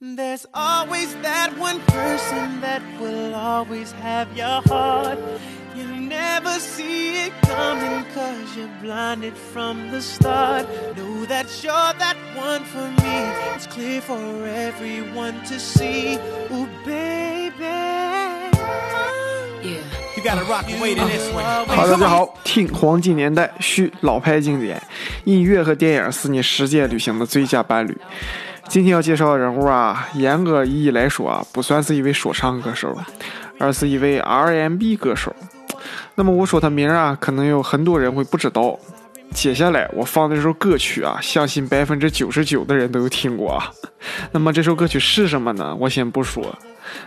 There's always that one person that will always have your heart. You never see it coming cause you're blinded from the start. Know that you're that one for me. It's clear for everyone to see. Ooh, baby. Yeah. You gotta rock and wait in this one. 好，大家好，听黄金年代续老牌经典，音乐和电影是你世界旅行的最佳伴侣。 今天要介绍的人物啊，严格意义来说啊，不算是一位说唱歌手，而是一位 R&B 歌手。那么我说他名啊，可能有很多人会不知道。接下来我放的这首歌曲啊，相信百分之九十九的人都有听过啊。那么这首歌曲是什么呢？我先不说，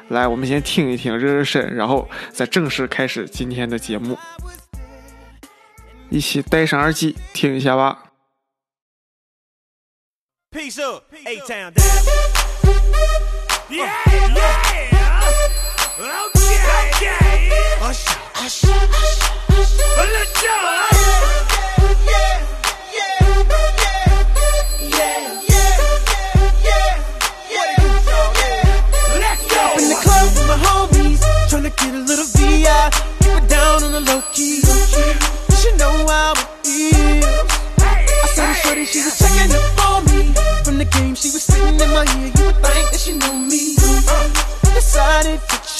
来，我们先听一听，热热身，然后再正式开始今天的节目。一起戴上耳机听一下吧。Peace up, A Town down. Yeah, yeah. Okay, okay. Usher, usher, usher. Let's go. Let's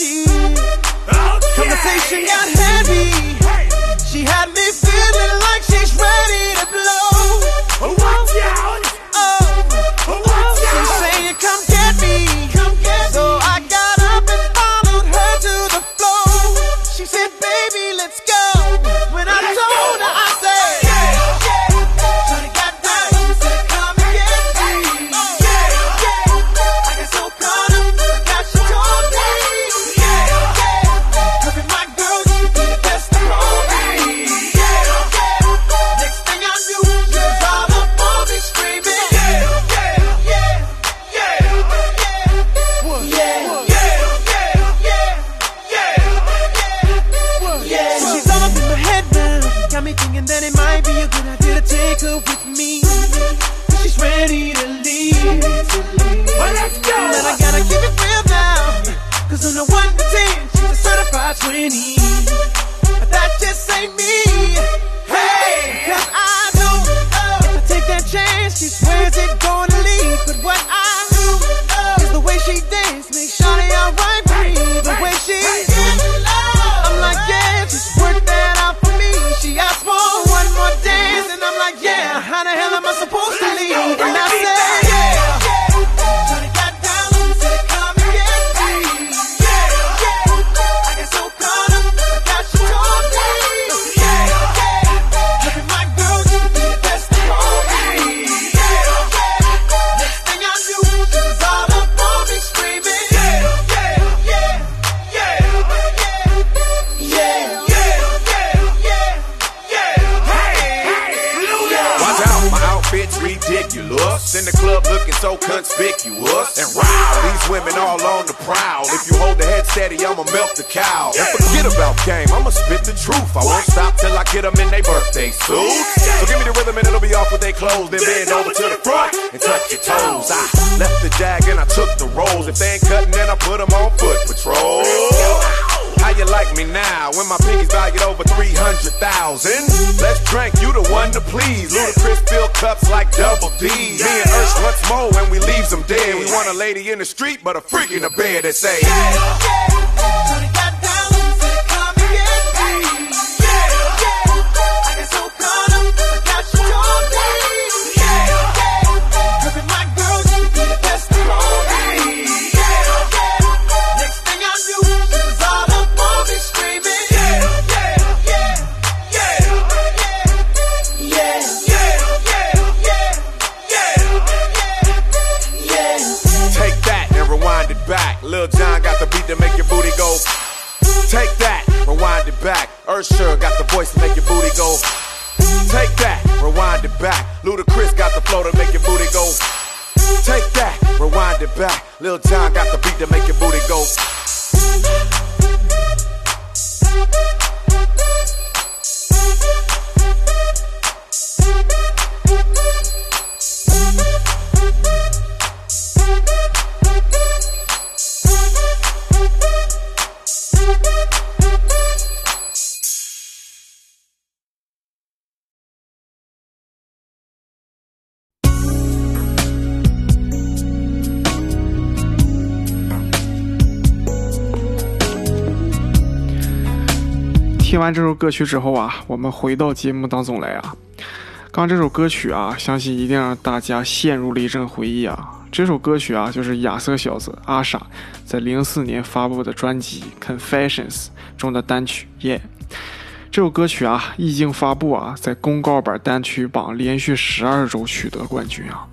she. Okay. Conversation got heavy. Hey. She had me. Me thinking that it might be a good idea to take her with me. She's ready to leave. Well, let's go. But I gotta keep it real now. Cause on the 1 to 10, she's a certified 20. But that just ain't me. Hey, cause I these women all on the prowl. If you hold the head steady, I'ma melt the cow. And forget about game, I'ma spit the truth. I won't stop till I get them in their birthday suits. So give me the rhythm and it'll be off with their clothes. Then bend over to the front and touch your toes. I left the jag and I took the rolls. If they ain't cutting, then I put them on foot patrol. How you like me now when my pinky's valued over 300,000? Let's drink, one to please. Ludacris fill cups like double D. Me and Ursh once more when we leaves them dead. We want a lady in the street, but a freak in the bed that say, Shawty got down, Ludacris got the flow to make your booty go. Take that, rewind it back. Lil John got the beat to make your booty go. 听完这首歌曲之后啊，我们回到节目当中来啊。刚这首歌曲啊，相信一定让大家陷入了一阵回忆啊。这首歌曲啊，就是亚瑟小子阿傻在零四年发布的专辑《Confessions》中的单曲《Yeah》。这首歌曲啊，一经发布啊，在公告版单曲榜连续十二周取得冠军啊。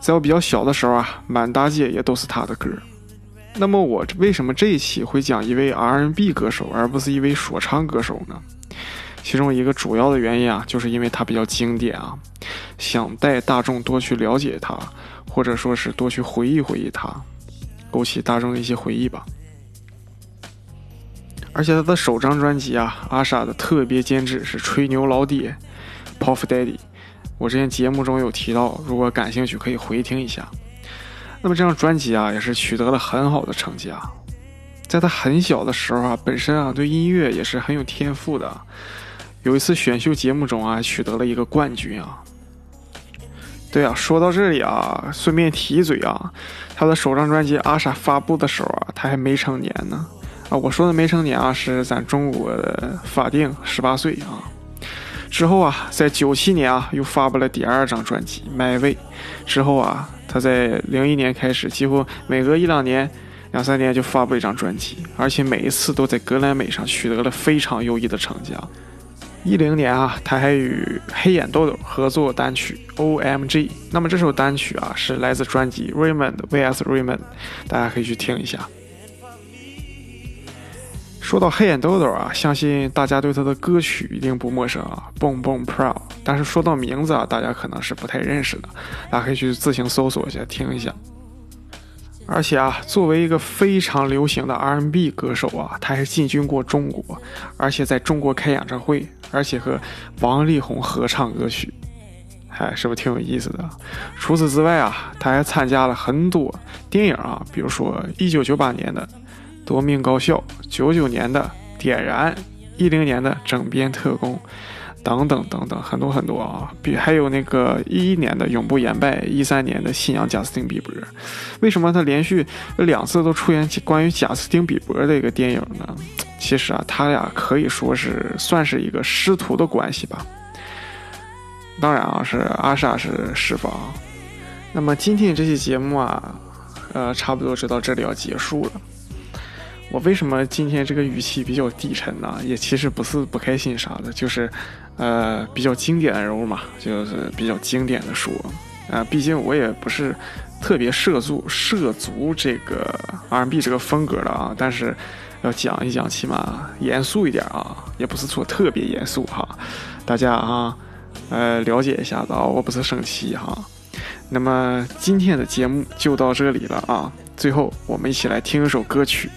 在我比较小的时候啊，满大街也都是他的歌。那么我为什么这一期会讲一位 R&B 歌手，而不是一位说唱歌手呢？其中一个主要的原因啊，就是因为他比较经典啊，想带大众多去了解他，或者说是多去回忆回忆他，勾起大众的一些回忆吧。而且他的首张专辑啊，阿傻的特别监制是吹牛老爹，Puff Daddy。我之前节目中有提到，如果感兴趣可以回听一下。那么这张专辑啊，也是取得了很好的成绩啊。在他很小的时候啊，本身啊对音乐也是很有天赋的。有一次选秀节目中啊，取得了一个冠军啊。对啊，说到这里啊，顺便提一嘴啊，他的首张专辑《阿傻》发布的时候啊，他还没成年呢。啊，我说的没成年啊，是咱中国的法定十八岁啊。之后啊，在九七年啊，又发布了第二张专辑《My Way》。之后啊，他在零一年开始，几乎每隔一两年、两三年就发布一张专辑，而且每一次都在格莱美上取得了非常优异的成绩啊。一零年啊，他还与黑眼豆豆合作单曲《O.M.G》。那么这首单曲啊，是来自专辑《Raymond vs Raymond》，大家可以去听一下。说到黑眼豆豆啊，相信大家对他的歌曲一定不陌生啊，《蹦蹦 Pro》。但是说到名字啊，大家可能是不太认识的，大家可以去自行搜索一下听一下。而且啊，作为一个非常流行的 R&B 歌手啊，他还进军过中国，而且在中国开演唱会，而且和王力宏合唱歌曲，嗨，是不是挺有意思的？除此之外啊，他还参加了很多电影啊，比如说1998年的《夺命高校》，九九年的《点燃》，一零年的《整编特工》。等等等等，很多很多啊，比还有那个一一年的《永不言败》，一三年的《信仰贾斯汀比伯》。为什么他连续两次都出演关于贾斯汀比伯的一个电影呢？其实啊，他俩可以说是算是一个师徒的关系吧。当然啊，是阿莎是师傅啊。那么今天这期节目啊，呃，差不多就到这里要结束了。我为什么今天这个语气比较低沉呢？也其实不是不开心啥的，就是，呃，比较经典的人物嘛，就是比较经典的说，啊，毕竟我也不是特别涉足涉足这个 R&B 这个风格的啊，但是要讲一讲，起码严肃一点啊，也不是说特别严肃哈，大家啊，呃，了解一下子啊，我不是生气哈。那么今天的节目就到这里了啊，最后我们一起来听一首歌曲。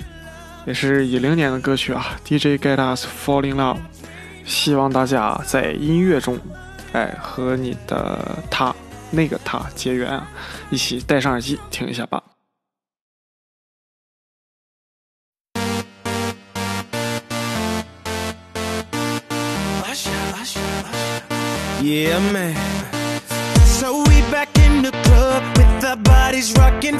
也是一零年的歌曲啊，DJ Get Us Falling Love，希望大家在音乐中，哎，和你的他那个他结缘啊，一起戴上耳机听一下吧。Yeah, man. So we back in the club with our bodies rocking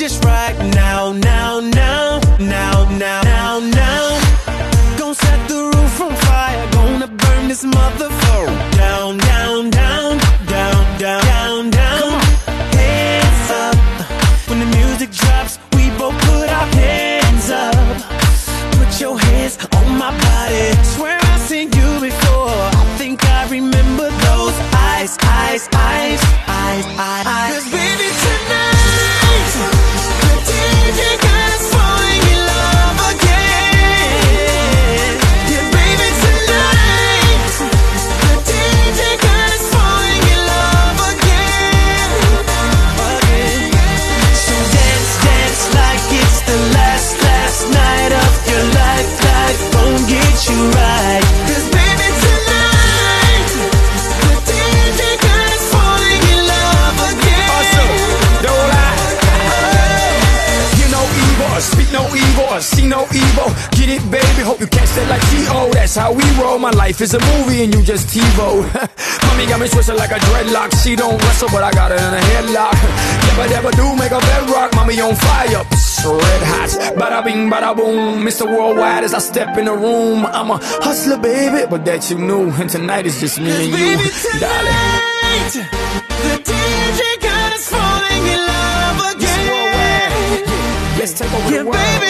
just right now, now, now, now, now, now. Gonna set the roof on fire. Gonna burn this motherfucker That's how we roll. My life is a movie and you just TiVo. Mommy got me twisted like a dreadlock. She don't wrestle, but I got her in a headlock. Never, never do make a bedrock. Mommy on fire. Psst, Red hot. Bada bing, bada boom. Mr. Worldwide as I step in the room. I'm a hustler, baby, but that you knew. And tonight is just me and you, darling. the DJ got us falling in love again. Let's take over Yeah, the world. baby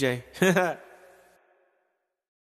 DJ.